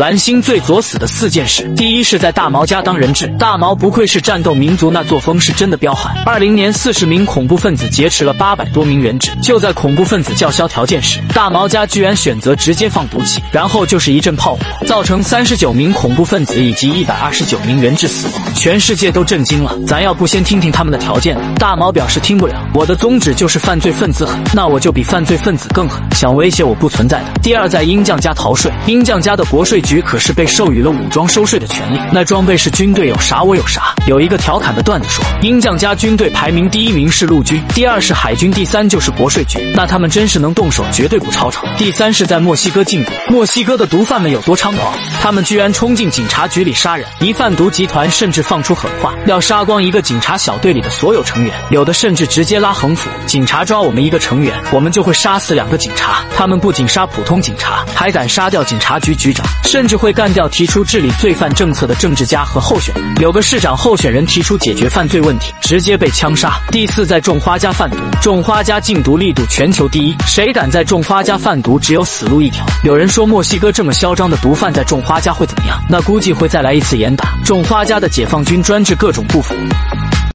蓝星最作死的四件事：第一是在大毛家当人质，大毛不愧是战斗民族，那作风是真的彪悍。二零年，四十名恐怖分子劫持了八百多名人质，就在恐怖分子叫嚣条件时，大毛家居然选择直接放毒气，然后就是一阵炮火，造成三十九名恐怖分子以及一百二十九名人质死亡，全世界都震惊了。咱要不先听听他们的条件？大毛表示听不了，我的宗旨就是犯罪分子狠，那我就比犯罪分子更狠，想威胁我不存在的。第二，在鹰将家逃税，鹰将家的国税局局可是被授予了武装收税的权利，那装备是军队有啥我有啥。有一个调侃的段子说，鹰将家军队排名第一名是陆军，第二是海军，第三就是国税局，那他们真是能动手，绝对不吵吵。第三是在墨西哥禁毒，墨西哥的毒贩们有多猖狂，他们居然冲进警察局里杀人，一贩毒集团甚至放出狠话，要杀光一个警察小队里的所有成员，有的甚至直接拉横幅，警察抓我们一个成员，我们就会杀死两个警察。他们不仅杀普通警察，还敢杀掉警察局局长，甚甚至会干掉提出治理罪犯政策的政治家和候选人。有个市长候选人提出解决犯罪问题，直接被枪杀。第四，在种花家贩毒，种花家禁毒力度全球第一，谁敢在种花家贩毒，只有死路一条。有人说墨西哥这么嚣张的毒贩在种花家会怎么样？那估计会再来一次严打。种花家的解放军专治各种不服。